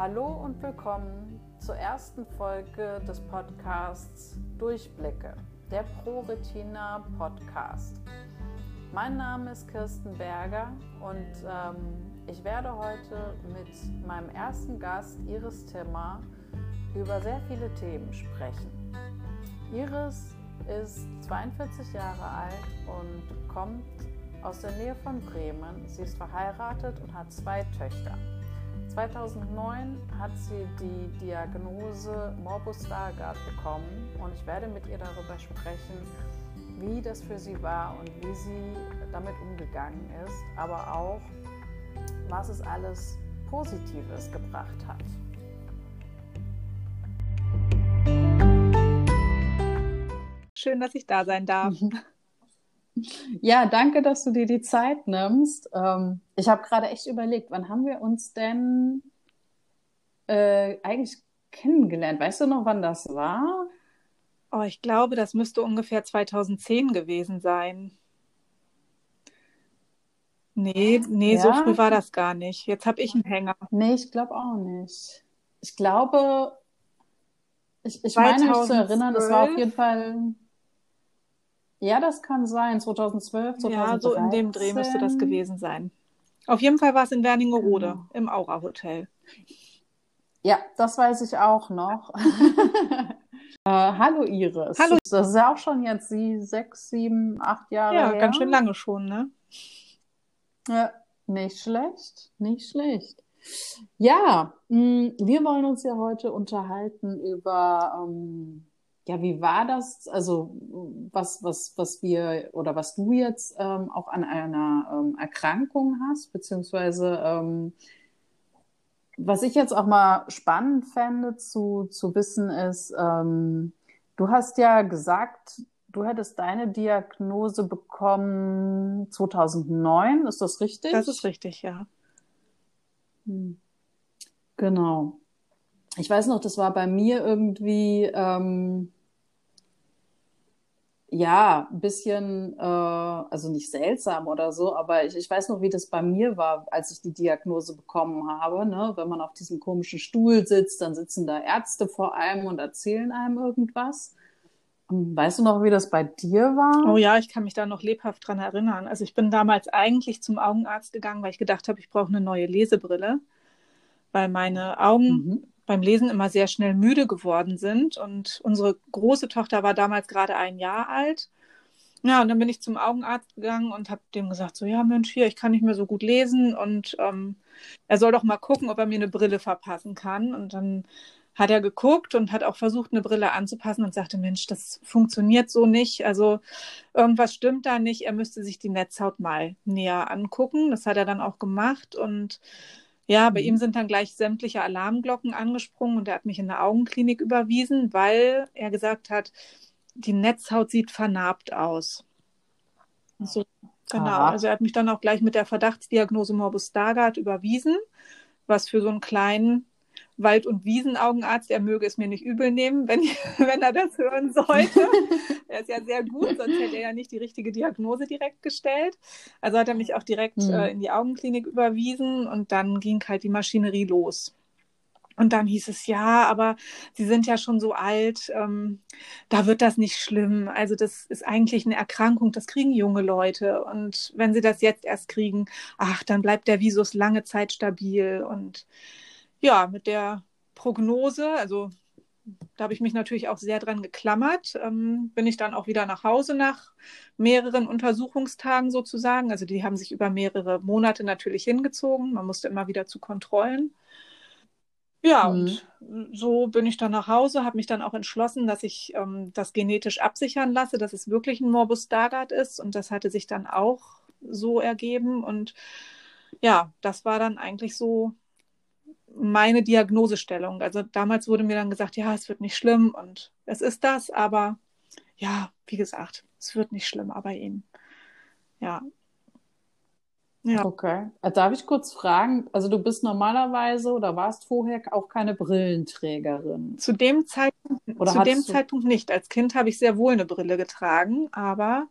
Hallo und willkommen zur ersten Folge des Podcasts Durchblicke, der ProRetina Podcast. Mein Name ist Kirsten Berger und ähm, ich werde heute mit meinem ersten Gast Iris Timmer über sehr viele Themen sprechen. Iris ist 42 Jahre alt und kommt aus der Nähe von Bremen. Sie ist verheiratet und hat zwei Töchter. 2009 hat sie die Diagnose Morbus Stargardt bekommen und ich werde mit ihr darüber sprechen, wie das für sie war und wie sie damit umgegangen ist, aber auch, was es alles Positives gebracht hat. Schön, dass ich da sein darf. Ja, danke, dass du dir die Zeit nimmst. Ähm, ich habe gerade echt überlegt, wann haben wir uns denn äh, eigentlich kennengelernt? Weißt du noch, wann das war? Oh, ich glaube, das müsste ungefähr 2010 gewesen sein. Nee, nee, ja? so früh war das gar nicht. Jetzt habe ich einen Hänger. Nee, ich glaube auch nicht. Ich glaube, ich, ich meine mich zu erinnern, es war auf jeden Fall ja, das kann sein. 2012, 2013. Ja, so in dem Dreh müsste das gewesen sein. Auf jeden Fall war es in Werningerode genau. im Aura Hotel. Ja, das weiß ich auch noch. äh, hallo Iris. Hallo. Das ist ja auch schon jetzt sie sechs, sieben, acht Jahre ja, her. ganz schön lange schon, ne? Ja, nicht schlecht, nicht schlecht. Ja, mh, mm, wir wollen uns ja heute unterhalten über ähm, ja, wie war das? Also was, was, was wir oder was du jetzt ähm, auch an einer ähm, Erkrankung hast, beziehungsweise ähm, was ich jetzt auch mal spannend fände zu, zu wissen ist, ähm, du hast ja gesagt, du hättest deine Diagnose bekommen 2009, ist das richtig? Das ist richtig, ja. Hm. Genau. Ich weiß noch, das war bei mir irgendwie ähm, ja, ein bisschen, äh, also nicht seltsam oder so, aber ich, ich weiß noch, wie das bei mir war, als ich die Diagnose bekommen habe. Ne? Wenn man auf diesem komischen Stuhl sitzt, dann sitzen da Ärzte vor einem und erzählen einem irgendwas. Ähm, weißt du noch, wie das bei dir war? Oh ja, ich kann mich da noch lebhaft dran erinnern. Also ich bin damals eigentlich zum Augenarzt gegangen, weil ich gedacht habe, ich brauche eine neue Lesebrille, weil meine Augen mhm beim Lesen immer sehr schnell müde geworden sind. Und unsere große Tochter war damals gerade ein Jahr alt. Ja, und dann bin ich zum Augenarzt gegangen und habe dem gesagt, so, ja, Mensch, hier, ich kann nicht mehr so gut lesen und ähm, er soll doch mal gucken, ob er mir eine Brille verpassen kann. Und dann hat er geguckt und hat auch versucht, eine Brille anzupassen und sagte, Mensch, das funktioniert so nicht. Also irgendwas stimmt da nicht. Er müsste sich die Netzhaut mal näher angucken. Das hat er dann auch gemacht und ja, bei mhm. ihm sind dann gleich sämtliche Alarmglocken angesprungen und er hat mich in eine Augenklinik überwiesen, weil er gesagt hat, die Netzhaut sieht vernarbt aus. So, genau. Aha. Also er hat mich dann auch gleich mit der Verdachtsdiagnose Morbus Stargardt überwiesen, was für so einen kleinen Wald- und Wiesenaugenarzt, er möge es mir nicht übel nehmen, wenn, wenn er das hören sollte. er ist ja sehr gut, sonst hätte er ja nicht die richtige Diagnose direkt gestellt. Also hat er mich auch direkt mhm. äh, in die Augenklinik überwiesen und dann ging halt die Maschinerie los. Und dann hieß es, ja, aber Sie sind ja schon so alt, ähm, da wird das nicht schlimm. Also das ist eigentlich eine Erkrankung, das kriegen junge Leute. Und wenn Sie das jetzt erst kriegen, ach, dann bleibt der Visus lange Zeit stabil. Und ja, mit der Prognose, also da habe ich mich natürlich auch sehr dran geklammert, ähm, bin ich dann auch wieder nach Hause nach mehreren Untersuchungstagen sozusagen. Also die haben sich über mehrere Monate natürlich hingezogen. Man musste immer wieder zu Kontrollen. Ja, mhm. und so bin ich dann nach Hause, habe mich dann auch entschlossen, dass ich ähm, das genetisch absichern lasse, dass es wirklich ein Morbus Stargardt ist. Und das hatte sich dann auch so ergeben. Und ja, das war dann eigentlich so meine Diagnosestellung. Also damals wurde mir dann gesagt, ja, es wird nicht schlimm und es ist das, aber ja, wie gesagt, es wird nicht schlimmer bei ihm. Ja. Ja. Okay. Äh, darf ich kurz fragen? Also du bist normalerweise oder warst vorher auch keine Brillenträgerin? Zu dem Zeitpunkt, oder zu dem du... Zeitpunkt nicht. Als Kind habe ich sehr wohl eine Brille getragen, aber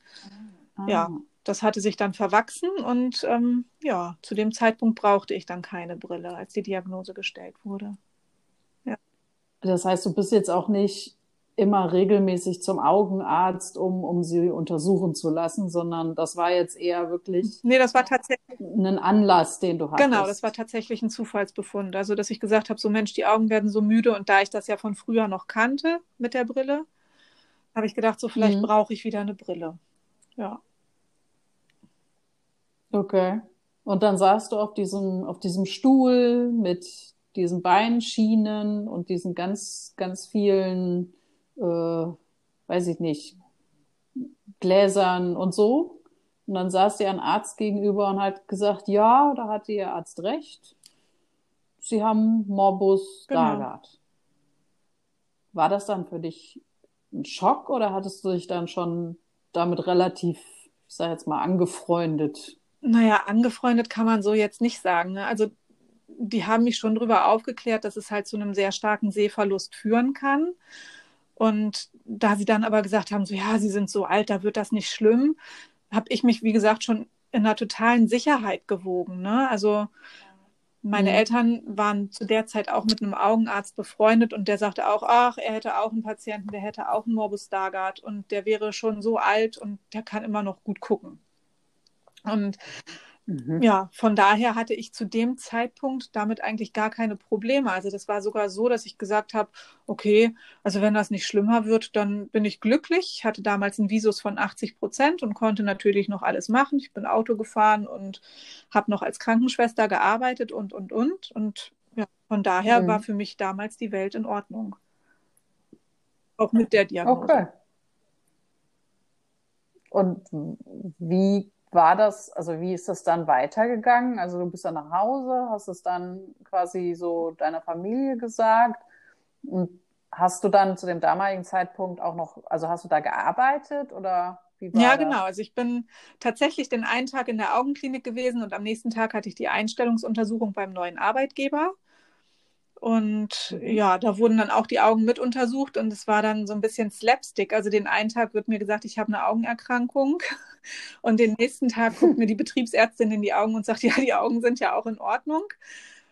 ah. ja, das hatte sich dann verwachsen und ähm, ja, zu dem Zeitpunkt brauchte ich dann keine Brille, als die Diagnose gestellt wurde. Ja. Das heißt, du bist jetzt auch nicht immer regelmäßig zum Augenarzt, um, um sie untersuchen zu lassen, sondern das war jetzt eher wirklich. Nee, das war tatsächlich. Ein Anlass, den du hattest. Genau, das war tatsächlich ein Zufallsbefund. Also, dass ich gesagt habe, so Mensch, die Augen werden so müde und da ich das ja von früher noch kannte mit der Brille, habe ich gedacht, so vielleicht mhm. brauche ich wieder eine Brille. Ja. Okay. Und dann saßt du auf diesem, auf diesem Stuhl mit diesen Beinschienen und diesen ganz, ganz vielen äh, weiß ich nicht, Gläsern und so. Und dann saß dir ein Arzt gegenüber und hat gesagt, ja, da hatte Ihr Arzt recht. Sie haben Morbus genau. Stargardt. War das dann für dich ein Schock oder hattest du dich dann schon damit relativ, ich sage jetzt mal, angefreundet? Naja, angefreundet kann man so jetzt nicht sagen. Ne? Also die haben mich schon darüber aufgeklärt, dass es halt zu einem sehr starken Sehverlust führen kann. Und da sie dann aber gesagt haben, so ja, sie sind so alt, da wird das nicht schlimm, habe ich mich, wie gesagt, schon in einer totalen Sicherheit gewogen. Ne? Also meine mhm. Eltern waren zu der Zeit auch mit einem Augenarzt befreundet und der sagte auch, ach, er hätte auch einen Patienten, der hätte auch einen Morbus Stargardt und der wäre schon so alt und der kann immer noch gut gucken. Und Mhm. Ja, von daher hatte ich zu dem Zeitpunkt damit eigentlich gar keine Probleme. Also das war sogar so, dass ich gesagt habe, okay, also wenn das nicht schlimmer wird, dann bin ich glücklich. Ich hatte damals einen Visus von 80 Prozent und konnte natürlich noch alles machen. Ich bin Auto gefahren und habe noch als Krankenschwester gearbeitet und, und, und. Und ja, von daher mhm. war für mich damals die Welt in Ordnung. Auch mit der Diagnose. Okay. Und wie war das, also wie ist das dann weitergegangen? Also du bist dann nach Hause, hast es dann quasi so deiner Familie gesagt und hast du dann zu dem damaligen Zeitpunkt auch noch, also hast du da gearbeitet oder wie war Ja, das? genau. Also ich bin tatsächlich den einen Tag in der Augenklinik gewesen und am nächsten Tag hatte ich die Einstellungsuntersuchung beim neuen Arbeitgeber. Und ja, da wurden dann auch die Augen mit untersucht und es war dann so ein bisschen Slapstick. Also den einen Tag wird mir gesagt, ich habe eine Augenerkrankung und den nächsten Tag guckt mir die Betriebsärztin in die Augen und sagt, ja, die Augen sind ja auch in Ordnung.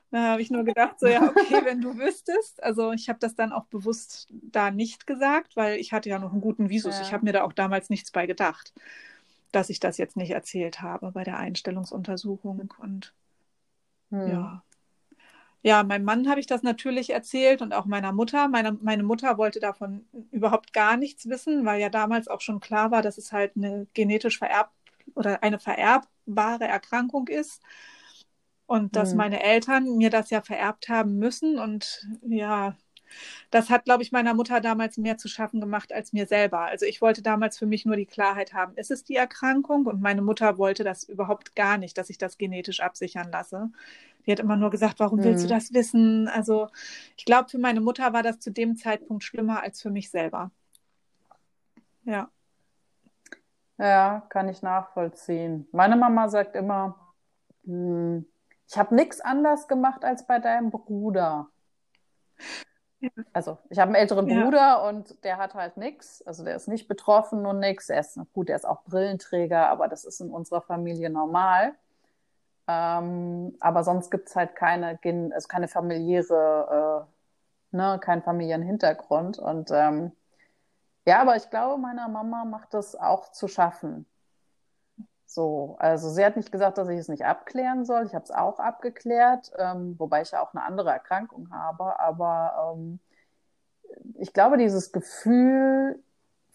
Da habe ich nur gedacht, so ja, okay, wenn du wüsstest. Also ich habe das dann auch bewusst da nicht gesagt, weil ich hatte ja noch einen guten Visus. Ja. Ich habe mir da auch damals nichts bei gedacht, dass ich das jetzt nicht erzählt habe bei der Einstellungsuntersuchung. Und hm. ja ja, meinem Mann habe ich das natürlich erzählt und auch meiner Mutter. Meine, meine Mutter wollte davon überhaupt gar nichts wissen, weil ja damals auch schon klar war, dass es halt eine genetisch vererbt oder eine vererbbare Erkrankung ist. Und dass mhm. meine Eltern mir das ja vererbt haben müssen. Und ja, das hat, glaube ich, meiner Mutter damals mehr zu schaffen gemacht als mir selber. Also ich wollte damals für mich nur die Klarheit haben, ist es die Erkrankung? Und meine Mutter wollte das überhaupt gar nicht, dass ich das genetisch absichern lasse. Die hat immer nur gesagt, warum willst du hm. das wissen? Also ich glaube, für meine Mutter war das zu dem Zeitpunkt schlimmer als für mich selber. Ja. Ja, kann ich nachvollziehen. Meine Mama sagt immer, hm, ich habe nichts anders gemacht als bei deinem Bruder. Also, ich habe einen älteren ja. Bruder und der hat halt nichts. Also, der ist nicht betroffen und nichts. Er ist, gut, er ist auch Brillenträger, aber das ist in unserer Familie normal. Ähm, aber sonst gibt es halt keine, also keine familiäre, äh, ne, keinen familiären Hintergrund. Und ähm, ja, aber ich glaube, meiner Mama macht das auch zu schaffen. So, also sie hat nicht gesagt, dass ich es nicht abklären soll. Ich habe es auch abgeklärt, ähm, wobei ich ja auch eine andere Erkrankung habe. Aber ähm, ich glaube, dieses Gefühl,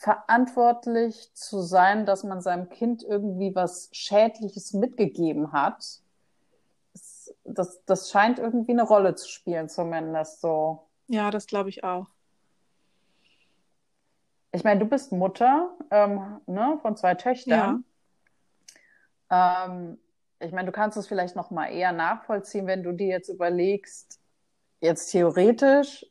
verantwortlich zu sein, dass man seinem Kind irgendwie was Schädliches mitgegeben hat, das, das scheint irgendwie eine Rolle zu spielen, zumindest so. Ja, das glaube ich auch. Ich meine, du bist Mutter ähm, ne, von zwei Töchtern. Ja. Ähm, ich meine, du kannst es vielleicht noch mal eher nachvollziehen, wenn du dir jetzt überlegst, jetzt theoretisch,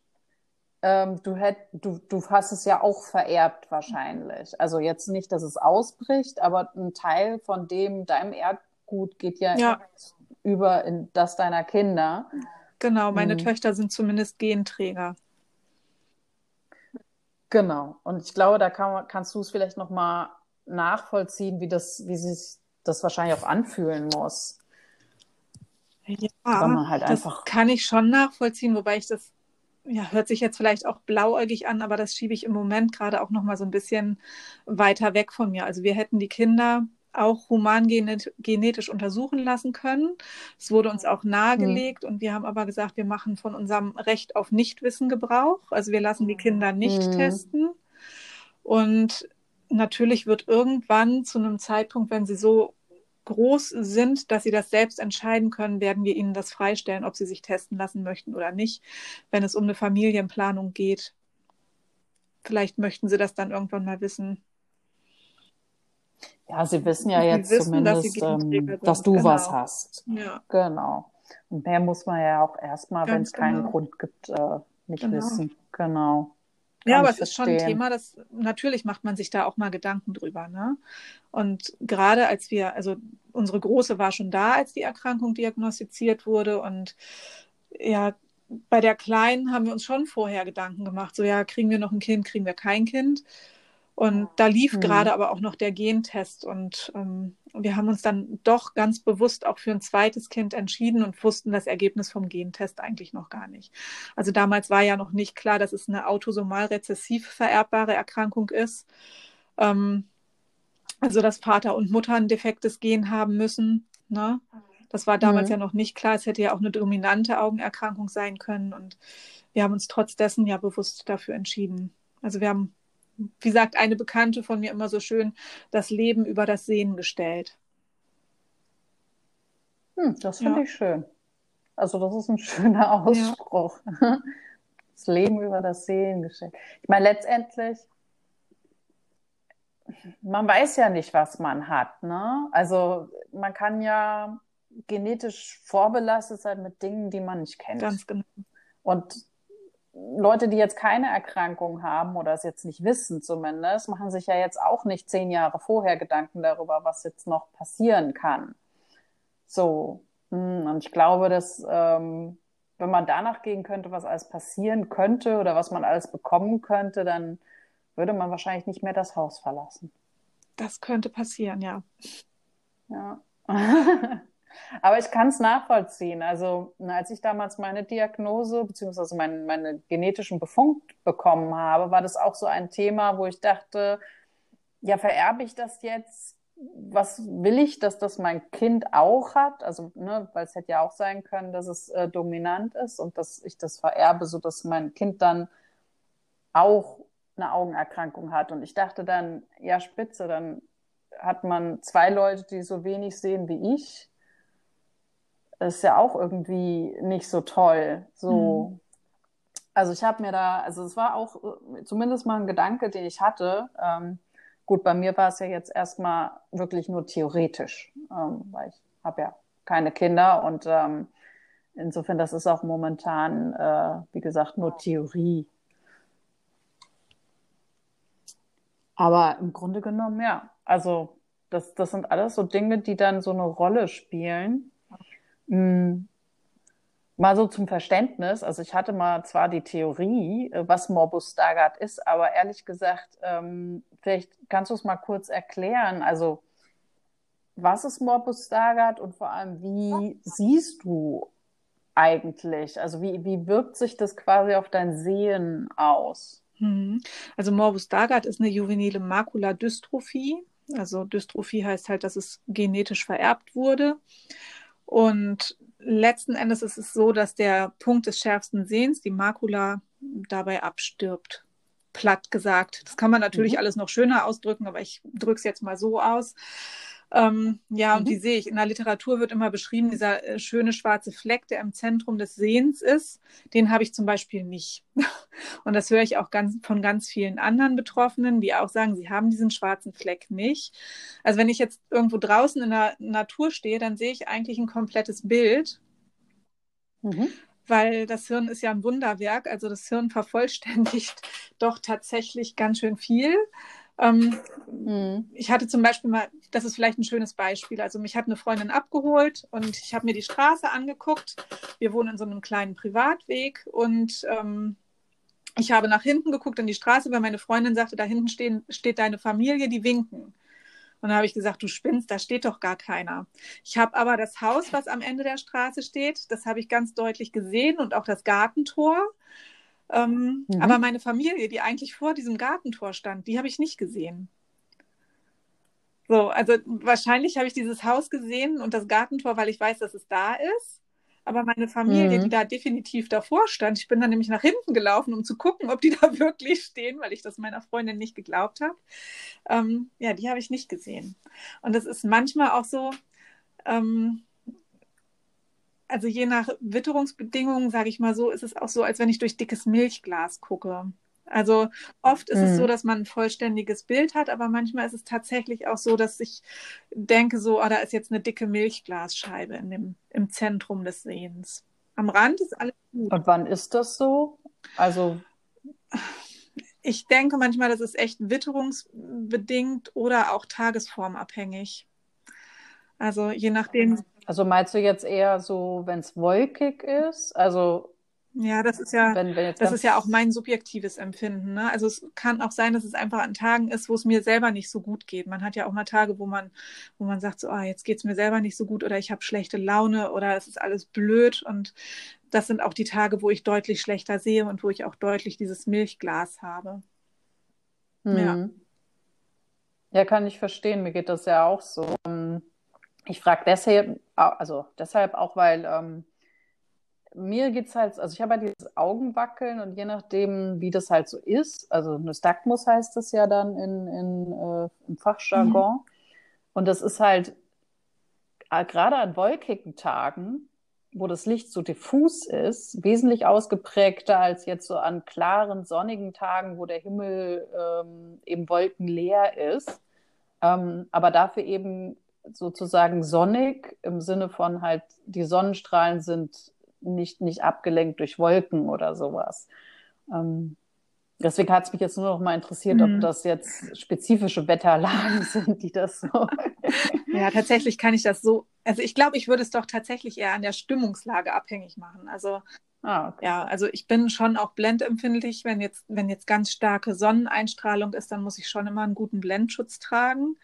ähm, du, hätt, du, du hast es ja auch vererbt wahrscheinlich. Also jetzt nicht, dass es ausbricht, aber ein Teil von dem, deinem Erbgut geht ja, ja über in das deiner Kinder. Genau, meine mhm. Töchter sind zumindest Genträger. Genau. Und ich glaube, da kann, kannst du es vielleicht nochmal nachvollziehen, wie das, wie sich das wahrscheinlich auch anfühlen muss. Ja, halt das kann ich schon nachvollziehen, wobei ich das ja, hört sich jetzt vielleicht auch blauäugig an, aber das schiebe ich im Moment gerade auch noch mal so ein bisschen weiter weg von mir. Also wir hätten die Kinder auch humangenetisch untersuchen lassen können. Es wurde uns auch nahegelegt mhm. und wir haben aber gesagt, wir machen von unserem Recht auf Nichtwissen Gebrauch. Also wir lassen die Kinder nicht mhm. testen. Und natürlich wird irgendwann zu einem Zeitpunkt, wenn sie so groß sind, dass sie das selbst entscheiden können, werden wir ihnen das freistellen, ob sie sich testen lassen möchten oder nicht, wenn es um eine Familienplanung geht. Vielleicht möchten sie das dann irgendwann mal wissen. Ja, sie wissen ja jetzt wissen, zumindest, dass, ähm, dass du genau. was hast. Ja. Genau. Und mehr muss man ja auch erstmal, wenn es keinen genau. Grund gibt, äh, nicht genau. wissen. Genau. ja, aber es ist schon ein Thema, das natürlich macht man sich da auch mal Gedanken drüber. Ne? Und gerade als wir, also unsere Große war schon da, als die Erkrankung diagnostiziert wurde. Und ja, bei der Kleinen haben wir uns schon vorher Gedanken gemacht. So, ja, kriegen wir noch ein Kind, kriegen wir kein Kind? Und da lief mhm. gerade aber auch noch der Gentest und ähm, wir haben uns dann doch ganz bewusst auch für ein zweites Kind entschieden und wussten das Ergebnis vom Gentest eigentlich noch gar nicht. Also damals war ja noch nicht klar, dass es eine autosomal rezessiv vererbbare Erkrankung ist. Ähm, also dass Vater und Mutter ein defektes Gen haben müssen. Ne? Das war damals mhm. ja noch nicht klar. Es hätte ja auch eine dominante Augenerkrankung sein können. Und wir haben uns trotz dessen ja bewusst dafür entschieden. Also wir haben wie sagt eine Bekannte von mir immer so schön, das Leben über das Sehen gestellt. Hm, das finde ja. ich schön. Also das ist ein schöner Ausspruch. Ja. Das Leben über das Sehen gestellt. Ich meine, letztendlich, man weiß ja nicht, was man hat. Ne? Also man kann ja genetisch vorbelastet sein mit Dingen, die man nicht kennt. Ganz genau. Und Leute, die jetzt keine Erkrankung haben oder es jetzt nicht wissen zumindest, machen sich ja jetzt auch nicht zehn Jahre vorher Gedanken darüber, was jetzt noch passieren kann. So. Hm, und ich glaube, dass ähm, wenn man danach gehen könnte, was alles passieren könnte oder was man alles bekommen könnte, dann würde man wahrscheinlich nicht mehr das Haus verlassen. Das könnte passieren, ja. Ja. Aber ich kann es nachvollziehen. Also als ich damals meine Diagnose beziehungsweise meinen meine genetischen Befund bekommen habe, war das auch so ein Thema, wo ich dachte, ja, vererbe ich das jetzt? Was will ich, dass das mein Kind auch hat? Also, ne, weil es hätte ja auch sein können, dass es äh, dominant ist und dass ich das vererbe, so dass mein Kind dann auch eine Augenerkrankung hat. Und ich dachte dann, ja, spitze, dann hat man zwei Leute, die so wenig sehen wie ich ist ja auch irgendwie nicht so toll. So. Mhm. Also ich habe mir da, also es war auch äh, zumindest mal ein Gedanke, den ich hatte. Ähm, gut, bei mir war es ja jetzt erstmal wirklich nur theoretisch, ähm, weil ich habe ja keine Kinder und ähm, insofern, das ist auch momentan, äh, wie gesagt, nur Theorie. Aber im Grunde genommen, ja, also das, das sind alles so Dinge, die dann so eine Rolle spielen. Hm. Mal so zum Verständnis, also ich hatte mal zwar die Theorie, äh, was Morbus Stargardt ist, aber ehrlich gesagt, ähm, vielleicht kannst du es mal kurz erklären. Also was ist Morbus Stargardt und vor allem, wie siehst du eigentlich? Also wie, wie wirkt sich das quasi auf dein Sehen aus? Mhm. Also Morbus Stargardt ist eine juvenile Makuladystrophie. Also Dystrophie heißt halt, dass es genetisch vererbt wurde. Und letzten Endes ist es so, dass der Punkt des schärfsten Sehens, die Makula, dabei abstirbt. Platt gesagt. Das kann man natürlich mhm. alles noch schöner ausdrücken, aber ich drücke es jetzt mal so aus. Ähm, ja, und mhm. die sehe ich. In der Literatur wird immer beschrieben, dieser äh, schöne schwarze Fleck, der im Zentrum des Sehens ist, den habe ich zum Beispiel nicht. und das höre ich auch ganz, von ganz vielen anderen Betroffenen, die auch sagen, sie haben diesen schwarzen Fleck nicht. Also wenn ich jetzt irgendwo draußen in der Natur stehe, dann sehe ich eigentlich ein komplettes Bild. Mhm weil das Hirn ist ja ein Wunderwerk. Also das Hirn vervollständigt doch tatsächlich ganz schön viel. Ähm, mhm. Ich hatte zum Beispiel mal, das ist vielleicht ein schönes Beispiel. Also mich hat eine Freundin abgeholt und ich habe mir die Straße angeguckt. Wir wohnen in so einem kleinen Privatweg und ähm, ich habe nach hinten geguckt in die Straße, weil meine Freundin sagte, da hinten stehen, steht deine Familie, die winken. Und dann habe ich gesagt, du spinnst, da steht doch gar keiner. Ich habe aber das Haus, was am Ende der Straße steht, das habe ich ganz deutlich gesehen und auch das Gartentor. Ähm, mhm. Aber meine Familie, die eigentlich vor diesem Gartentor stand, die habe ich nicht gesehen. So, also wahrscheinlich habe ich dieses Haus gesehen und das Gartentor, weil ich weiß, dass es da ist. Aber meine Familie, mhm. die da definitiv davor stand, ich bin dann nämlich nach hinten gelaufen, um zu gucken, ob die da wirklich stehen, weil ich das meiner Freundin nicht geglaubt habe. Ähm, ja, die habe ich nicht gesehen. Und das ist manchmal auch so, ähm, also je nach Witterungsbedingungen, sage ich mal so, ist es auch so, als wenn ich durch dickes Milchglas gucke. Also oft ist mhm. es so, mhm. dass man ein vollständiges Bild hat, aber manchmal ist es tatsächlich auch so, dass ich denke, so, oh, da ist jetzt eine dicke Milchglasscheibe in dem, im Zentrum des Sehens. Am Rand ist alles gut. Und wann ist das so? Also ich denke manchmal, das ist echt witterungsbedingt oder auch tagesformabhängig. Also je nachdem. Also meinst du jetzt eher so, wenn es wolkig ist? Also ja, das ist ja, wenn, wenn das ist ja auch mein subjektives Empfinden. Ne? Also es kann auch sein, dass es einfach an Tagen ist, wo es mir selber nicht so gut geht. Man hat ja auch mal Tage, wo man, wo man sagt, so, ah, jetzt geht's mir selber nicht so gut oder ich habe schlechte Laune oder es ist alles blöd. Und das sind auch die Tage, wo ich deutlich schlechter sehe und wo ich auch deutlich dieses Milchglas habe. Mhm. Ja. Ja, kann ich verstehen. Mir geht das ja auch so. Ich frage deshalb, also deshalb auch, weil ähm, mir geht es halt, also ich habe halt dieses Augenwackeln und je nachdem, wie das halt so ist, also Nystagmus heißt das ja dann in, in, äh, im Fachjargon. Mhm. Und das ist halt äh, gerade an wolkigen Tagen, wo das Licht so diffus ist, wesentlich ausgeprägter als jetzt so an klaren, sonnigen Tagen, wo der Himmel ähm, eben wolkenleer ist. Ähm, aber dafür eben sozusagen sonnig im Sinne von halt, die Sonnenstrahlen sind nicht, nicht abgelenkt durch Wolken oder sowas. Ähm, deswegen hat es mich jetzt nur noch mal interessiert, mhm. ob das jetzt spezifische Wetterlagen sind, die das so. ja, tatsächlich kann ich das so. Also ich glaube, ich würde es doch tatsächlich eher an der Stimmungslage abhängig machen. Also Ah, okay. Ja, also ich bin schon auch blendempfindlich. Wenn jetzt, wenn jetzt ganz starke Sonneneinstrahlung ist, dann muss ich schon immer einen guten Blendschutz tragen.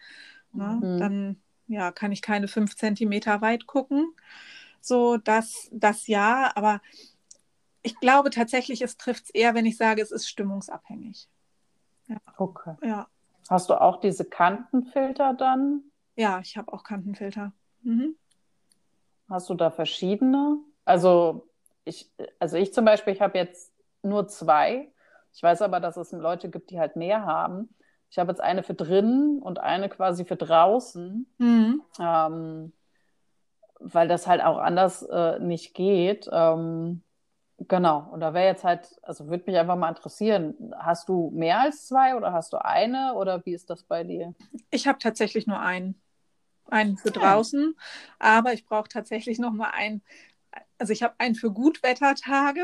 Ne? Mhm. Dann ja, kann ich keine fünf Zentimeter weit gucken. So, das, das ja, aber ich glaube tatsächlich, es trifft es eher, wenn ich sage, es ist stimmungsabhängig. Ja. Okay. Ja. Hast du auch diese Kantenfilter dann? Ja, ich habe auch Kantenfilter. Mhm. Hast du da verschiedene? Also ich, also ich zum Beispiel, ich habe jetzt nur zwei. Ich weiß aber, dass es Leute gibt, die halt mehr haben. Ich habe jetzt eine für drinnen und eine quasi für draußen. Mhm. Ähm, weil das halt auch anders äh, nicht geht. Ähm, genau, und da wäre jetzt halt, also würde mich einfach mal interessieren, hast du mehr als zwei oder hast du eine oder wie ist das bei dir? Ich habe tatsächlich nur einen. Einen für draußen, aber ich brauche tatsächlich noch mal einen. Also ich habe einen für Gutwettertage,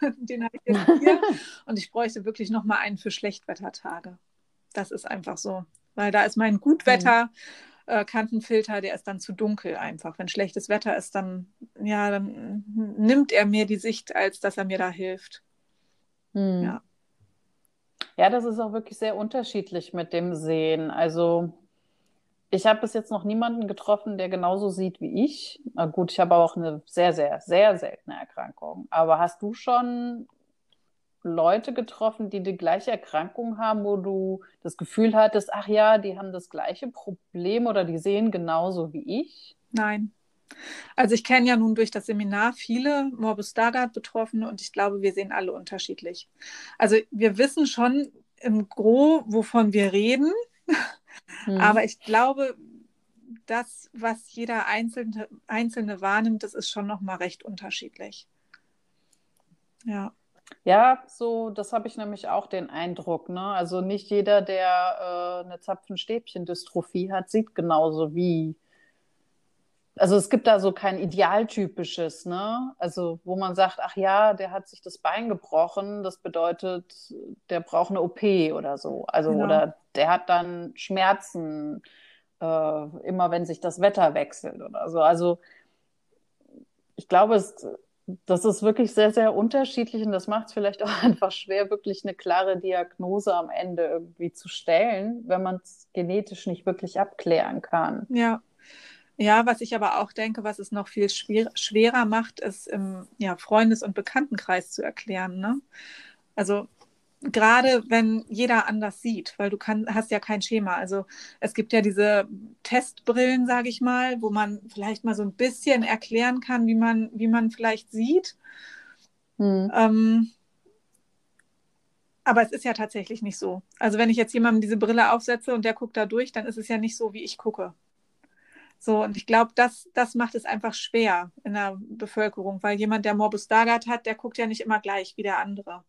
den habe ich jetzt hier, und ich bräuchte wirklich noch mal einen für Schlechtwettertage. Das ist einfach so, weil da ist mein Gutwetter. Mhm äh, Kantenfilter, der ist dann zu dunkel einfach. Wenn schlechtes Wetter ist, dann, ja, dann nimmt er mir die Sicht, als dass er mir da hilft. Hm. Ja. Ja, das ist auch wirklich sehr unterschiedlich mit dem Sehen. Also ich habe bis jetzt noch niemanden getroffen, der genauso sieht wie ich. Na gut, ich habe auch eine sehr, sehr, sehr seltene Erkrankung. Aber hast du schon Leute getroffen, die die gleiche Erkrankung haben, wo du das Gefühl hattest, ach ja, die haben das gleiche Problem oder die sehen genauso wie ich? Nein. Also ich kenne ja nun durch das Seminar viele Morbus Stargardt Betroffene und ich glaube, wir sehen alle unterschiedlich. Also wir wissen schon im Gro, wovon wir reden, hm. aber ich glaube, das, was jeder Einzelne, Einzelne wahrnimmt, das ist schon nochmal recht unterschiedlich. Ja. Ja, so, das habe ich nämlich auch den Eindruck. Ne? Also nicht jeder, der äh, eine Zapfenstäbchen-Dystrophie hat, sieht genauso wie. Also es gibt da so kein idealtypisches, ne? Also wo man sagt, ach ja, der hat sich das Bein gebrochen, das bedeutet, der braucht eine OP oder so. Also genau. oder der hat dann Schmerzen, äh, immer wenn sich das Wetter wechselt oder so. Also ich glaube, es das ist wirklich sehr, sehr unterschiedlich und das macht es vielleicht auch einfach schwer, wirklich eine klare Diagnose am Ende irgendwie zu stellen, wenn man es genetisch nicht wirklich abklären kann. Ja. Ja, was ich aber auch denke, was es noch viel schwer, schwerer macht, ist im ja, Freundes- und Bekanntenkreis zu erklären. Ne? Also gerade wenn jeder anders sieht, weil du kann, hast ja kein Schema. Also es gibt ja diese Testbrillen, sage ich mal, wo man vielleicht mal so ein bisschen erklären kann, wie man, wie man vielleicht sieht. Hm. Ähm, aber es ist ja tatsächlich nicht so. Also wenn ich jetzt jemandem diese Brille aufsetze und der guckt da durch, dann ist es ja nicht so, wie ich gucke. So, und ich glaube, das, das macht es einfach schwer in der Bevölkerung, weil jemand, der Morbus Stargardt hat, der guckt ja nicht immer gleich wie der andere.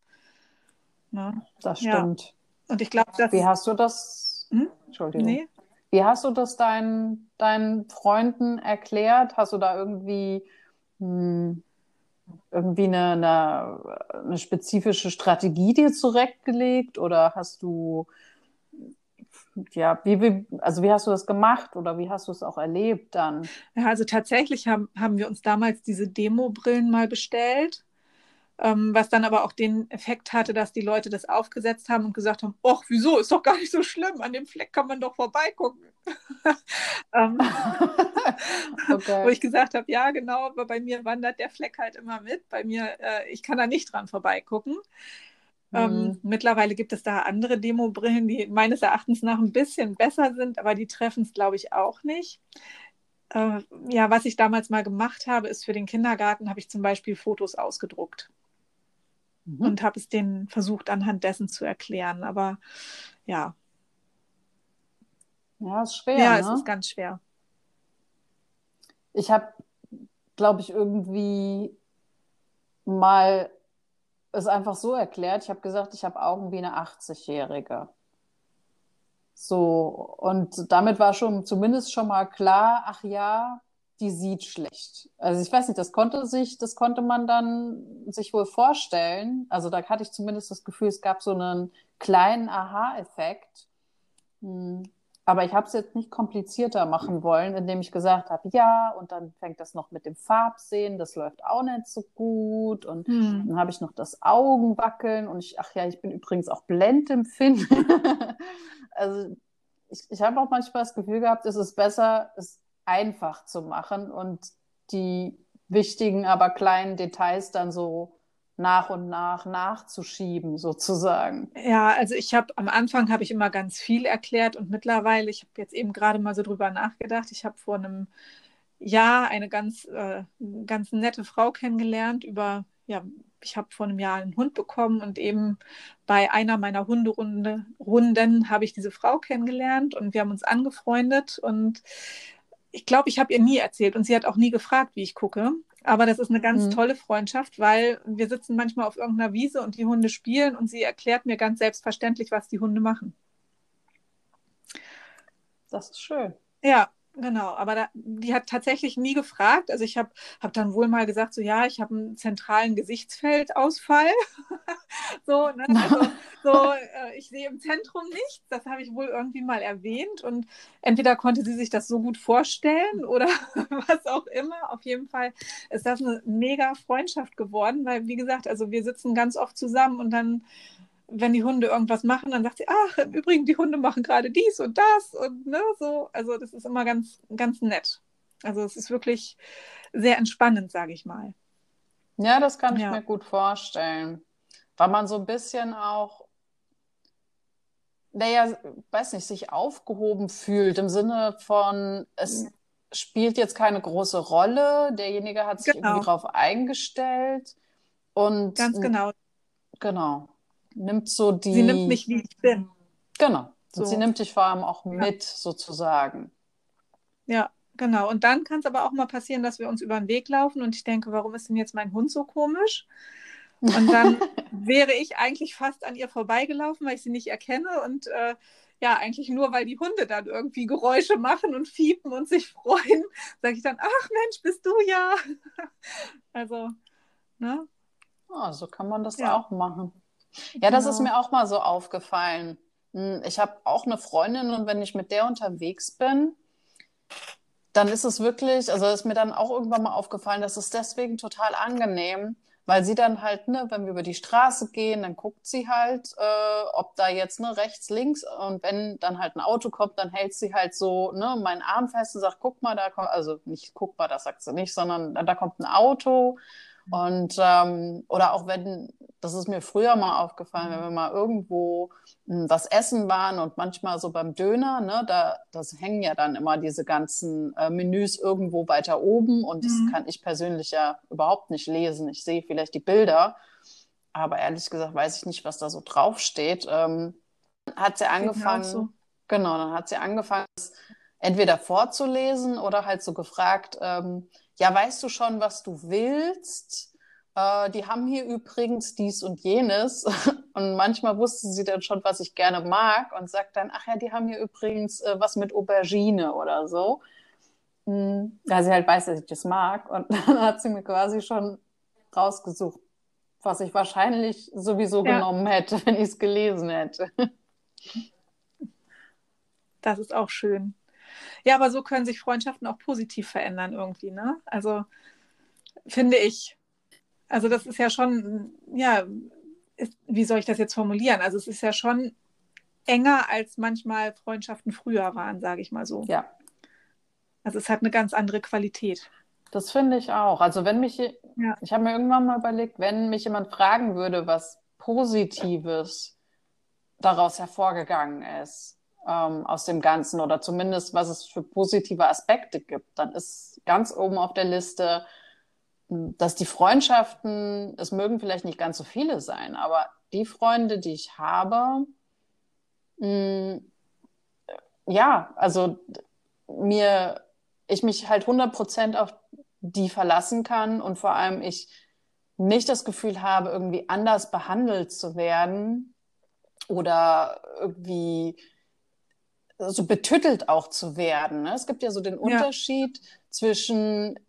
Ne? Das stimmt. Ja. Und ich glaube, dass. Wie hast du das? Hm? Entschuldigung. Nee. Wie hast du das deinen, deinen Freunden erklärt? Hast du da irgendwie, hm, irgendwie eine, eine, eine, spezifische Strategie dir zurechtgelegt oder hast du, ja, wie, wie, also wie hast du das gemacht oder wie hast du es auch erlebt dann? Ja, also tatsächlich haben, haben wir uns damals diese Demo-Brillen mal bestellt ähm, was dann aber auch den Effekt hatte, dass die Leute das aufgesetzt haben und gesagt haben, ach, wieso, ist doch gar nicht so schlimm, an dem Fleck kann man doch vorbeigucken. ähm, okay. Wo ich gesagt habe, ja, genau, aber bei mir wandert der Fleck halt immer mit. Bei mir, äh, ich kann da nicht dran vorbeigucken. Ähm, mhm. mittlerweile gibt es da andere Demo-Brillen, die meines Erachtens nach ein bisschen besser sind, aber die treffen es, glaube ich, auch nicht. Äh, ja, was ich damals mal gemacht habe, ist für den Kindergarten, habe ich zum Beispiel Fotos ausgedruckt mhm. und habe es denen versucht, anhand dessen zu erklären. Aber ja. Ja, ist schwer. Ja, ne? es ist ganz schwer. Ich habe, glaube ich, irgendwie mal es einfach so erklärt. Ich habe gesagt, ich habe Augen wie eine 80-Jährige. So, und damit war schon zumindest schon mal klar, ach ja, die sieht schlecht. Also ich weiß nicht, das konnte sich, das konnte man dann sich wohl vorstellen. Also da hatte ich zumindest das Gefühl, es gab so einen kleinen Aha-Effekt. Hm. Aber ich habe es jetzt nicht komplizierter machen wollen, indem ich gesagt habe, ja, und dann fängt das noch mit dem Farbsehen, das läuft auch nicht so gut. Und hm. dann habe ich noch das Augenwackeln und ich, ach ja, ich bin übrigens auch blendempfindlich. also ich, ich habe auch manchmal das Gefühl gehabt, es ist besser, es einfach zu machen und die wichtigen, aber kleinen Details dann so nach und nach nachzuschieben, sozusagen. Ja, also ich habe am Anfang habe ich immer ganz viel erklärt und mittlerweile, ich habe jetzt eben gerade mal so drüber nachgedacht, ich habe vor einem Jahr eine ganz, äh, ganz nette Frau kennengelernt über, ja, ich habe vor einem Jahr einen Hund bekommen und eben bei einer meiner Hunderunden habe ich diese Frau kennengelernt und wir haben uns angefreundet und ich glaube, ich habe ihr nie erzählt und sie hat auch nie gefragt, wie ich gucke. Aber das ist eine ganz mhm. tolle Freundschaft, weil wir sitzen manchmal auf irgendeiner Wiese und die Hunde spielen und sie erklärt mir ganz selbstverständlich, was die Hunde machen. Das ist schön. Ja, Genau, aber da, die hat tatsächlich nie gefragt. Also ich habe hab dann wohl mal gesagt, so ja, ich habe einen zentralen Gesichtsfeldausfall. so, ne? also, so äh, ich sehe im Zentrum nichts. Das habe ich wohl irgendwie mal erwähnt. Und entweder konnte sie sich das so gut vorstellen oder was auch immer. Auf jeden Fall ist das eine mega Freundschaft geworden, weil, wie gesagt, also wir sitzen ganz oft zusammen und dann wenn die Hunde irgendwas machen, dann sagt sie, ach, im Übrigen, die Hunde machen gerade dies und das und ne, so. Also das ist immer ganz, ganz nett. Also es ist wirklich sehr entspannend, sage ich mal. Ja, das kann ja. ich mir gut vorstellen. Weil man so ein bisschen auch, naja, weiß nicht, sich aufgehoben fühlt im Sinne von, es spielt jetzt keine große Rolle, derjenige hat sich genau. irgendwie drauf eingestellt und ganz genau. Genau nimmt so die. Sie nimmt mich, wie ich bin. Genau. So. sie nimmt dich vor allem auch mit, ja. sozusagen. Ja, genau. Und dann kann es aber auch mal passieren, dass wir uns über den Weg laufen und ich denke, warum ist denn jetzt mein Hund so komisch? Und dann wäre ich eigentlich fast an ihr vorbeigelaufen, weil ich sie nicht erkenne und äh, ja, eigentlich nur, weil die Hunde dann irgendwie Geräusche machen und fiepen und sich freuen, sage ich dann, ach Mensch, bist du ja. also, ne? Oh, so kann man das ja. auch machen. Ja, das ist genau. mir auch mal so aufgefallen. Hm, ich habe auch eine Freundin und wenn ich mit der unterwegs bin, dann ist es wirklich, also ist mir dann auch irgendwann mal aufgefallen, dass es deswegen total angenehm, weil sie dann halt, ne, wenn wir über die Straße gehen, dann guckt sie halt, äh, ob da jetzt ne, rechts, links und wenn dann halt ein Auto kommt, dann hält sie halt so ne, meinen Arm fest und sagt, guck mal, da kommt, also nicht guck mal, das sagt sie nicht, sondern da kommt ein Auto und ähm, oder auch wenn, das ist mir früher mal aufgefallen, wenn wir mal irgendwo hm, was essen waren und manchmal so beim Döner, ne, da das hängen ja dann immer diese ganzen äh, Menüs irgendwo weiter oben und das mhm. kann ich persönlich ja überhaupt nicht lesen. Ich sehe vielleicht die Bilder, aber ehrlich gesagt weiß ich nicht, was da so draufsteht. Ähm, hat sie angefangen, so. genau, dann hat sie angefangen, entweder vorzulesen oder halt so gefragt, ähm, ja, weißt du schon, was du willst? Äh, die haben hier übrigens dies und jenes. Und manchmal wusste sie dann schon, was ich gerne mag und sagt dann, ach ja, die haben hier übrigens äh, was mit Aubergine oder so. Mhm. Da sie halt weiß, dass ich das mag. Und dann hat sie mir quasi schon rausgesucht, was ich wahrscheinlich sowieso ja. genommen hätte, wenn ich es gelesen hätte. Das ist auch schön. Ja, aber so können sich Freundschaften auch positiv verändern irgendwie, ne? Also finde ich. Also das ist ja schon, ja, ist, wie soll ich das jetzt formulieren? Also es ist ja schon enger, als manchmal Freundschaften früher waren, sage ich mal so. Ja. Also es hat eine ganz andere Qualität. Das finde ich auch. Also wenn mich, ja. ich habe mir irgendwann mal überlegt, wenn mich jemand fragen würde, was Positives daraus hervorgegangen ist, ähm, aus dem Ganzen oder zumindest was es für positive Aspekte gibt, dann ist ganz oben auf der Liste, dass die Freundschaften, es mögen vielleicht nicht ganz so viele sein, aber die Freunde, die ich habe, mh, hm, ja, also mir, ich mich halt 100% auf die verlassen kann und vor allem ich nicht das Gefühl habe, irgendwie anders behandelt zu werden oder irgendwie so betüttelt auch zu werden. Ne? Es gibt ja so den Unterschied ja. zwischen,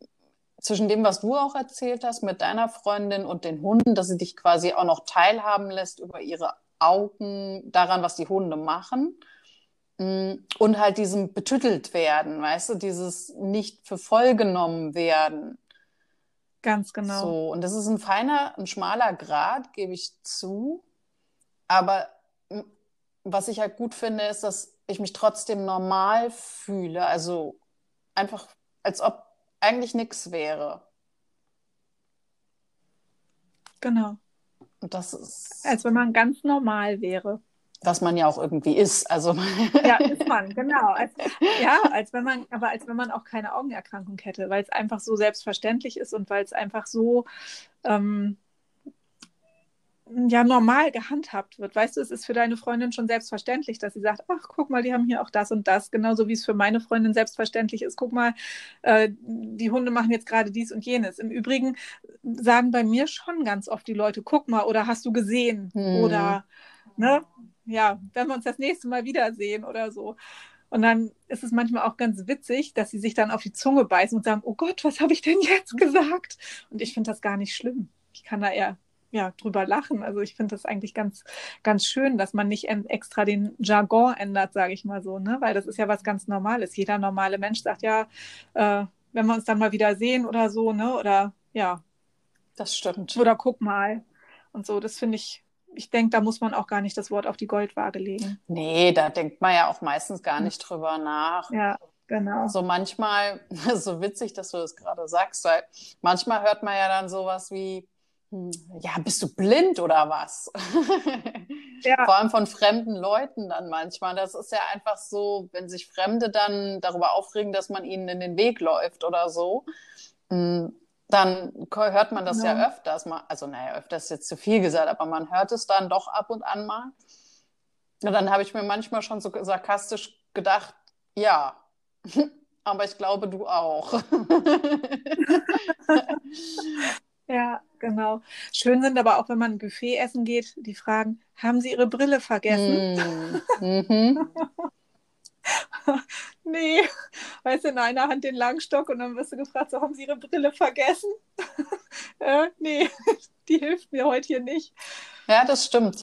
zwischen dem, was du auch erzählt hast mit deiner Freundin und den Hunden, dass sie dich quasi auch noch teilhaben lässt über ihre Augen daran, was die Hunde machen. Mm, und halt diesem betüttelt werden, weißt du, dieses nicht für voll genommen werden. Ganz genau. So, und das ist ein feiner, ein schmaler Grad, gebe ich zu. Aber was ich halt gut finde, ist, dass ich mich trotzdem normal fühle. Also einfach, als ob eigentlich nichts wäre. Genau. Und das ist. Als wenn man ganz normal wäre. Was man ja auch irgendwie ist. Also ja, ist man, genau. Als, ja, als wenn man, aber als wenn man auch keine Augenerkrankung hätte, weil es einfach so selbstverständlich ist und weil es einfach so ähm, ja normal gehandhabt wird. Weißt du, es ist für deine Freundin schon selbstverständlich, dass sie sagt, ach, guck mal, die haben hier auch das und das, genauso wie es für meine Freundin selbstverständlich ist. Guck mal, äh, die Hunde machen jetzt gerade dies und jenes. Im Übrigen sagen bei mir schon ganz oft die Leute, guck mal, oder hast du gesehen? Hm. Oder, ne, ja, wenn wir uns das nächste Mal wiedersehen oder so. Und dann ist es manchmal auch ganz witzig, dass sie sich dann auf die Zunge beißen und sagen, oh Gott, was habe ich denn jetzt gesagt? Und ich finde das gar nicht schlimm. Ich kann da eher ja, drüber lachen. Also ich finde das eigentlich ganz, ganz schön, dass man nicht extra den Jargon ändert, sage ich mal so, ne? Weil das ist ja was ganz Normales. Jeder normale Mensch sagt ja, äh, wenn wir uns dann mal wieder sehen oder so, ne? Oder ja. Das stimmt. Oder guck mal. Und so, das finde ich, ich denke, da muss man auch gar nicht das Wort auf die Goldwaage legen. Nee, da denkt man ja auch meistens gar nicht drüber nach. Ja, genau. So manchmal, so witzig, dass du das gerade sagst, weil manchmal hört man ja dann sowas wie, ja, bist du blind oder was? Ja. Vor allem von fremden Leuten dann manchmal. Das ist ja einfach so, wenn sich Fremde dann darüber aufregen, dass man ihnen in den Weg läuft oder so, mm, dann hört man das ja, ja öfters mal. Also, naja, öfters ist jetzt zu viel gesagt, aber man hört es dann doch ab und an mal. Und dann habe ich mir manchmal schon so sarkastisch gedacht, ja, aber ich glaube, du auch. Ja, genau. Schön sind aber auch, wenn man ein Buffet essen geht, die fragen, haben Sie Ihre Brille vergessen? Mm. Mhm. nee, weißt du, in einer Hand den Langstock und dann wirst du gefragt, so, haben Sie Ihre Brille vergessen? äh, nee, die hilft mir heute hier nicht. Ja, das stimmt.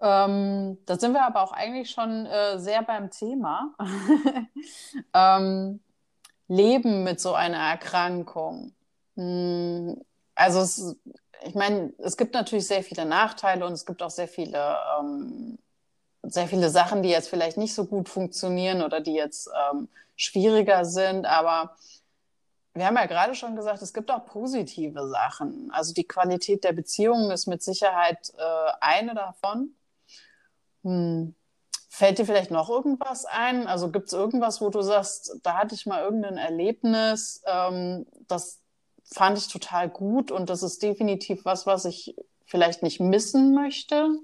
Ähm, da sind wir aber auch eigentlich schon äh, sehr beim Thema. ähm, leben mit so einer Erkrankung? Hm, also es, ich meine, es gibt natürlich sehr viele Nachteile und es gibt auch sehr viele, ähm, sehr viele Sachen, die jetzt vielleicht nicht so gut funktionieren oder die jetzt ähm, schwieriger sind. Aber wir haben ja gerade schon gesagt, es gibt auch positive Sachen. Also die Qualität der Beziehungen ist mit Sicherheit äh, eine davon. Hm. Fällt dir vielleicht noch irgendwas ein? Also gibt es irgendwas, wo du sagst, da hatte ich mal irgendein Erlebnis, ähm, das fand ich total gut und das ist definitiv was, was ich vielleicht nicht missen möchte?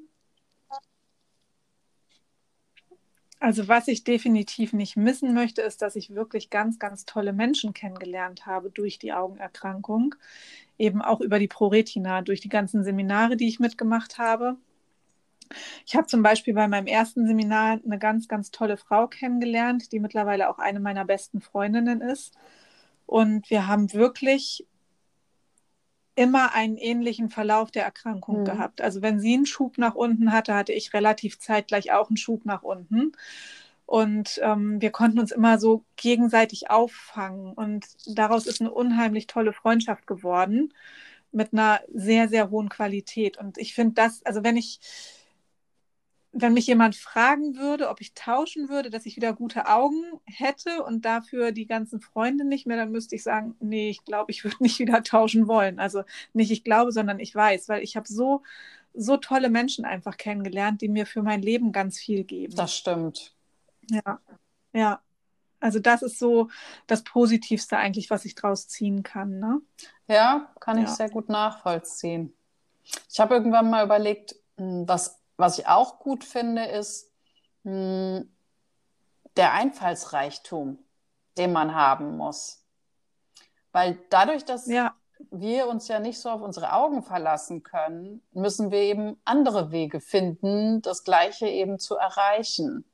Also was ich definitiv nicht missen möchte, ist, dass ich wirklich ganz, ganz tolle Menschen kennengelernt habe durch die Augenerkrankung. Eben auch über die ProRetina, durch die ganzen Seminare, die ich mitgemacht habe. Ich habe zum Beispiel bei meinem ersten Seminar eine ganz, ganz tolle Frau kennengelernt, die mittlerweile auch eine meiner besten Freundinnen ist. Und wir haben wirklich immer einen ähnlichen Verlauf der Erkrankung mhm. gehabt. Also wenn sie einen Schub nach unten hatte, hatte ich relativ zeitgleich auch einen Schub nach unten. Und ähm, wir konnten uns immer so gegenseitig auffangen. Und daraus ist eine unheimlich tolle Freundschaft geworden mit einer sehr, sehr hohen Qualität. Und ich finde das, also wenn ich wenn mich jemand fragen würde, ob ich tauschen würde, dass ich wieder gute Augen hätte und dafür die ganzen Freunde nicht mehr, dann müsste ich sagen, nee, ich glaube, ich würde nicht wieder tauschen wollen. Also nicht ich glaube, sondern ich weiß, weil ich habe so, so tolle Menschen einfach kennengelernt, die mir für mein Leben ganz viel geben. Das stimmt. Ja, ja. Also das ist so das Positivste eigentlich, was ich draus ziehen kann. Ne? Ja, kann ich sehr gut nachvollziehen. Ich habe irgendwann mal überlegt, hm, was was ich auch gut finde, ist mh, hm, der Einfallsreichtum, den man haben muss. Weil dadurch, dass ja. wir uns ja nicht so auf unsere Augen verlassen können, müssen wir eben andere Wege finden, das Gleiche eben zu erreichen.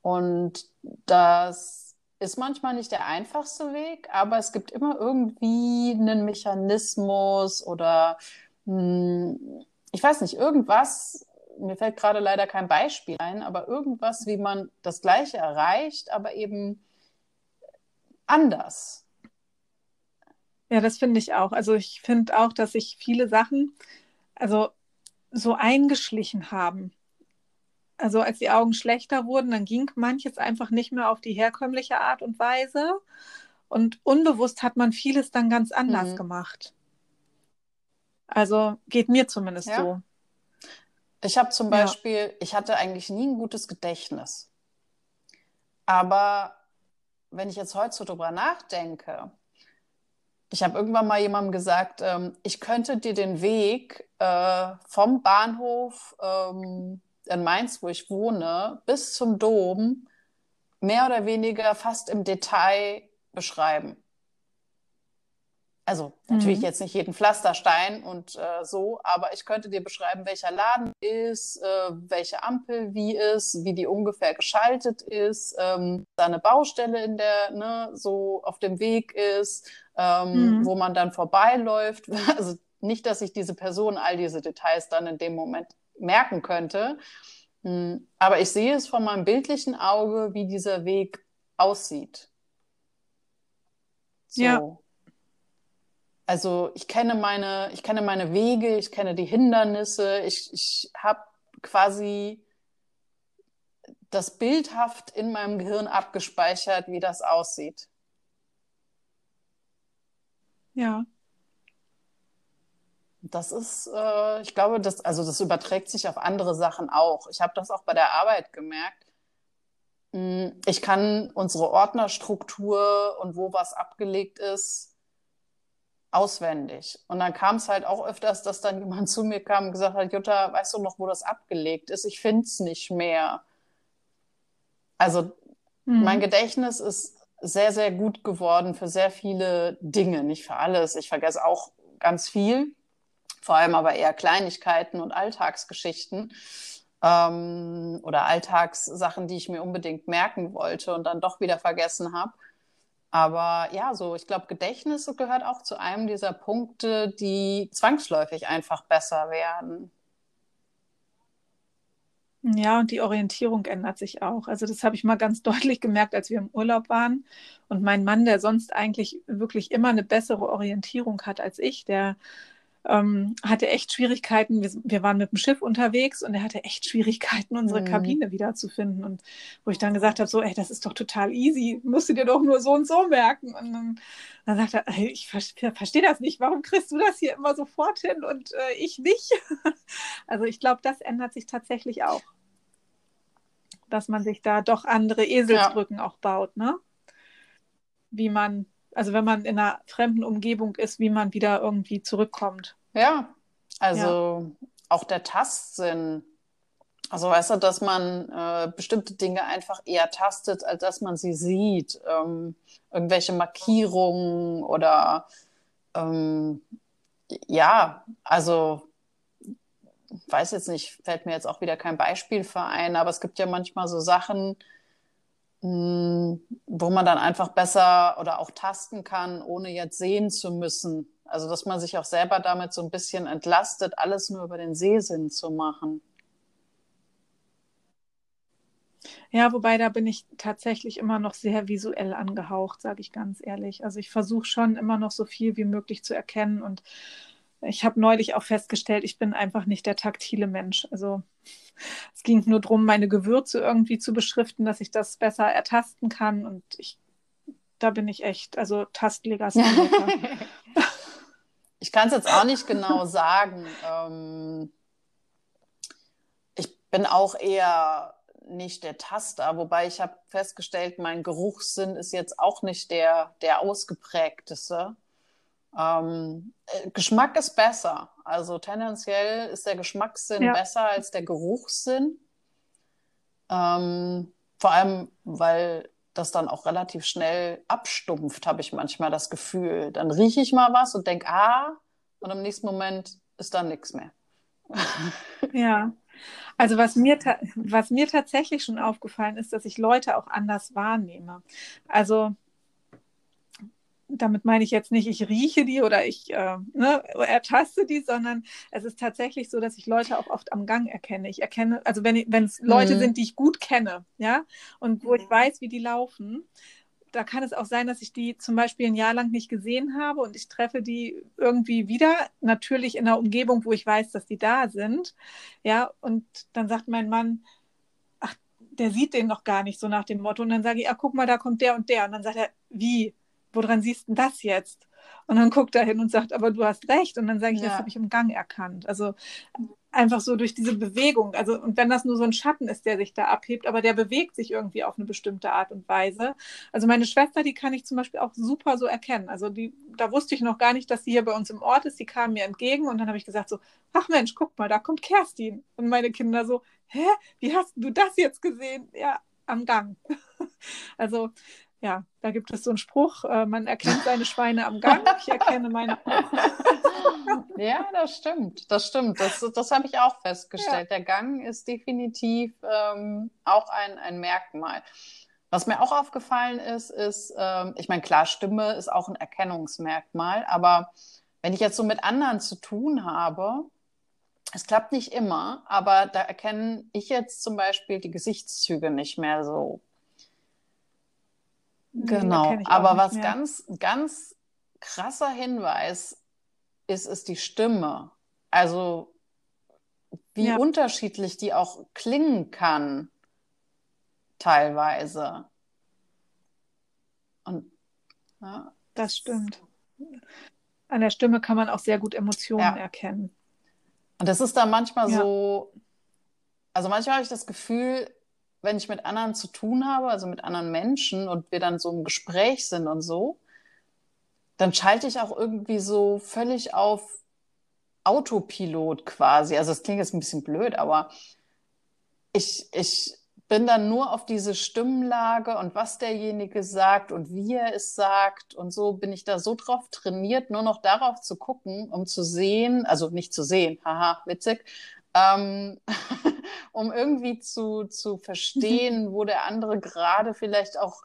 Und das ist manchmal nicht der einfachste Weg, aber es gibt immer irgendwie einen Mechanismus oder mh, hm, ich weiß nicht, irgendwas, mir fällt gerade leider kein Beispiel ein, aber irgendwas, wie man das Gleiche erreicht, aber eben anders. Ja, das finde ich auch. Also ich finde auch, dass sich viele Sachen also so eingeschlichen haben. Also als die Augen schlechter wurden, dann ging manches einfach nicht mehr auf die herkömmliche Art und Weise. Und unbewusst hat man vieles dann ganz anders mhm. gemacht. Also geht mir zumindest ja. so. Ich habe zum Beispiel, ja. ich hatte eigentlich nie ein gutes Gedächtnis. Aber wenn ich jetzt heute so drüber nachdenke, ich habe irgendwann mal jemandem gesagt, ähm, ich könnte dir den Weg äh, vom Bahnhof ähm, in Mainz, wo ich wohne, bis zum Dom mehr oder weniger fast im Detail beschreiben also natürlich mhm. jetzt nicht jeden Pflasterstein und äh, so, aber ich könnte dir beschreiben, welcher Laden ist, äh, welche Ampel wie ist, wie die ungefähr geschaltet ist, ähm, da eine Baustelle in der, ne, so auf dem Weg ist, ähm, mhm. wo man dann vorbeiläuft. Also nicht, dass ich diese Person all diese Details dann in dem Moment merken könnte, mhm. aber ich sehe es von meinem bildlichen Auge, wie dieser Weg aussieht. So. Ja. Also ich kenne meine, ich kenne meine Wege, ich kenne die Hindernisse, ich, ich habe quasi das bildhaft in meinem Gehirn abgespeichert, wie das aussieht. Ja. Das ist, äh, ich glaube, das, also das überträgt sich auf andere Sachen auch. Ich habe das auch bei der Arbeit gemerkt. Hm, ich kann unsere Ordnerstruktur und wo was abgelegt ist, auswendig. Und dann kam es halt auch öfters, dass dann jemand zu mir kam und gesagt hat, Jutta, weißt du noch, wo das abgelegt ist? Ich finde es nicht mehr. Also mhm. mein Gedächtnis ist sehr, sehr gut geworden für sehr viele Dinge, nicht für alles. Ich vergesse auch ganz viel, vor allem aber eher Kleinigkeiten und Alltagsgeschichten ähm, oder Alltagssachen, die ich mir unbedingt merken wollte und dann doch wieder vergessen habe. Aber ja, so, ich glaube, Gedächtnis gehört auch zu einem dieser Punkte, die zwangsläufig einfach besser werden. Ja, und die Orientierung ändert sich auch. Also das habe ich mal ganz deutlich gemerkt, als wir im Urlaub waren. Und mein Mann, der sonst eigentlich wirklich immer eine bessere Orientierung hat als ich, der ähm, hatte echt Schwierigkeiten. Wir, wir, waren mit dem Schiff unterwegs und er hatte echt Schwierigkeiten, unsere mhm. Kabine wiederzufinden. Und wo ich dann gesagt habe, so, ey, das ist doch total easy, musst du dir doch nur so und so merken. Und dann, dann sagt er, ey, ich ver verstehe das nicht, warum kriegst du das hier immer sofort hin und äh, ich nicht? also ich glaube, das ändert sich tatsächlich auch. Dass man sich da doch andere Eselsbrücken ja. auch baut, ne? Wie man also wenn man in einer fremden Umgebung ist, wie man wieder irgendwie zurückkommt. Ja, also ja. auch der Tastsinn. Also weißt du, dass man äh, bestimmte Dinge einfach eher tastet, als dass man sie sieht. Ähm, irgendwelche Markierungen oder ähm, ja, also weiß jetzt nicht, fällt mir jetzt auch wieder kein Beispiel für ein, aber es gibt ja manchmal so Sachen, wo man dann einfach besser oder auch tasten kann, ohne jetzt sehen zu müssen. Also dass man sich auch selber damit so ein bisschen entlastet, alles nur über den Sehsinn zu machen. Ja, wobei da bin ich tatsächlich immer noch sehr visuell angehaucht, sage ich ganz ehrlich. Also ich versuche schon immer noch so viel wie möglich zu erkennen und ich habe neulich auch festgestellt, ich bin einfach nicht der taktile Mensch. Also es ging nur darum, meine Gewürze irgendwie zu beschriften, dass ich das besser ertasten kann. Und ich, da bin ich echt, also Tastlegastheniker. ich kann es jetzt auch nicht genau sagen. Ähm, ich bin auch eher nicht der Taster, wobei ich habe festgestellt, mein Geruchssinn ist jetzt auch nicht der, der ausgeprägteste. Ähm, äh, Geschmack ist besser. Also tendenziell ist der Geschmackssinn ja. besser als der Geruchssinn. Ähm, vor allem, weil das dann auch relativ schnell abstumpft, habe ich manchmal das Gefühl. Dann rieche ich mal was und denke, ah, und im nächsten Moment ist da nichts mehr. Ja, also was mir, was mir tatsächlich schon aufgefallen ist, dass ich Leute auch anders wahrnehme. Also damit meine ich jetzt nicht, ich rieche die oder ich äh, ne, ertaste die, sondern es ist tatsächlich so, dass ich Leute auch oft am Gang erkenne. Ich erkenne, also wenn es Leute mhm. sind, die ich gut kenne, ja, und wo ich weiß, wie die laufen, da kann es auch sein, dass ich die zum Beispiel ein Jahr lang nicht gesehen habe und ich treffe die irgendwie wieder, natürlich in einer Umgebung, wo ich weiß, dass die da sind, ja, und dann sagt mein Mann, ach, der sieht den noch gar nicht so nach dem Motto und dann sage ich, ach, guck mal, da kommt der und der und dann sagt er, wie? Woran siehst du das jetzt? Und dann guckt er hin und sagt, aber du hast recht. Und dann sage ich, ja. das habe ich im Gang erkannt. Also einfach so durch diese Bewegung. Also, und wenn das nur so ein Schatten ist, der sich da abhebt, aber der bewegt sich irgendwie auf eine bestimmte Art und Weise. Also meine Schwester, die kann ich zum Beispiel auch super so erkennen. Also die, da wusste ich noch gar nicht, dass sie hier bei uns im Ort ist. Die kam mir entgegen und dann habe ich gesagt so, ach Mensch, guck mal, da kommt Kerstin. Und meine Kinder so, hä, wie hast du das jetzt gesehen? Ja, am Gang. also ja, da gibt es so einen Spruch, äh, man erkennt seine Schweine am Gang, ich erkenne meine ja, das stimmt, das stimmt. Das, das habe ich auch festgestellt. Ja. Der Gang ist definitiv ähm, auch ein, ein Merkmal. Was mir auch aufgefallen ist, ist, ähm, ich meine, klar, Stimme ist auch ein Erkennungsmerkmal, aber wenn ich jetzt so mit anderen zu tun habe, es klappt nicht immer, aber da erkenne ich jetzt zum Beispiel die Gesichtszüge nicht mehr so Genau, aber was mehr. ganz, ganz krasser Hinweis ist, ist die Stimme. Also wie ja. unterschiedlich die auch klingen kann, teilweise. Und ja. das stimmt. An der Stimme kann man auch sehr gut Emotionen ja. erkennen. Und das ist dann manchmal so, also manchmal habe ich das Gefühl, wenn ich mit anderen zu tun habe, also mit anderen Menschen und wir dann so im Gespräch sind und so, dann schalte ich auch irgendwie so völlig auf Autopilot quasi. Also das klingt jetzt ein bisschen blöd, aber ich, ich bin dann nur auf diese Stimmlage und was derjenige sagt und wie er es sagt und so bin ich da so drauf trainiert, nur noch darauf zu gucken, um zu sehen, also nicht zu sehen, haha, witzig, ähm, um irgendwie zu, zu verstehen, wo der andere gerade vielleicht auch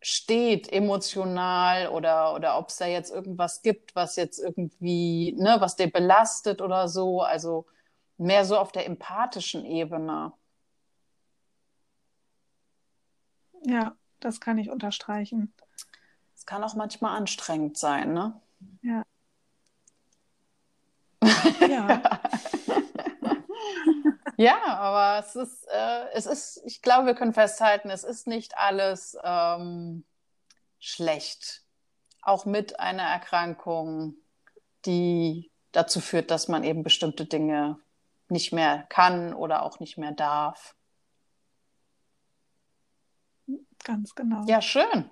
steht, emotional oder, oder ob es da jetzt irgendwas gibt, was jetzt irgendwie, ne, was der belastet oder so. Also mehr so auf der empathischen Ebene. Ja, das kann ich unterstreichen. Es kann auch manchmal anstrengend sein, ne? Ja. ja. Ja, aber es ist, äh, es ist, ich glaube, wir können festhalten, es ist nicht alles ähm, schlecht. Auch mit einer Erkrankung, die dazu führt, dass man eben bestimmte Dinge nicht mehr kann oder auch nicht mehr darf. Ganz genau. Ja, schön.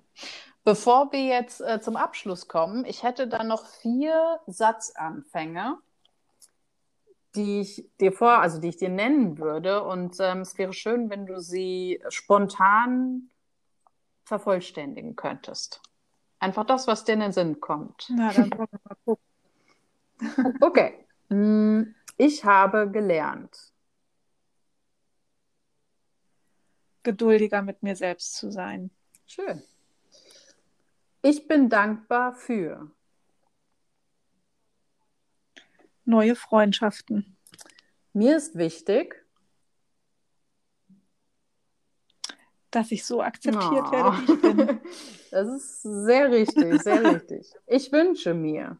Bevor wir jetzt äh, zum Abschluss kommen, ich hätte dann noch vier Satzanfänge, die ich dir vor, also die ich dir nennen würde. Und ähm, es wäre schön, wenn du sie spontan vervollständigen könntest. Einfach das, was dir in den Sinn kommt. Na, dann wir mal gucken. okay. Hm, ich habe gelernt. Geduldiger mit mir selbst zu sein. Schön. Ich bin dankbar für neue Freundschaften. Mir ist wichtig, dass ich so akzeptiert oh. werde, wie ich bin. Das ist sehr richtig, sehr richtig. Ich wünsche mir.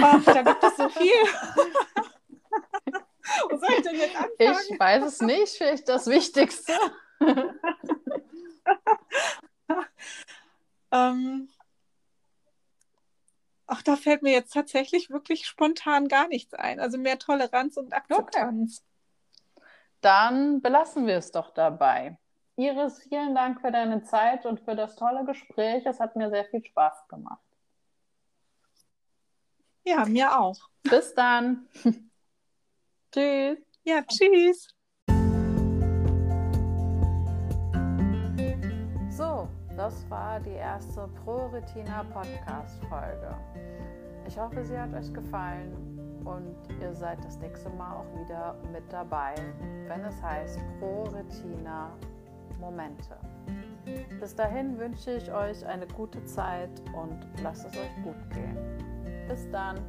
Ach, da gibt es so viel. Wo soll ich denn jetzt anfangen? Ich weiß es nicht, vielleicht das Wichtigste. ähm, ach, da fällt mir jetzt tatsächlich wirklich spontan gar nichts ein. Also mehr Toleranz und Akzeptanz. Okay. Dann belassen wir es doch dabei. Iris, vielen Dank für deine Zeit und für das tolle Gespräch. Es hat mir sehr viel Spaß gemacht. Ja, mir auch. Bis dann. tschüss. Ja, tschüss. Das war die erste Pro-Retina Podcast-Folge. Ich hoffe, sie hat euch gefallen und ihr seid das nächste Mal auch wieder mit dabei, wenn es heißt Pro-Retina Momente. Bis dahin wünsche ich euch eine gute Zeit und lasst es euch gut gehen. Bis dann.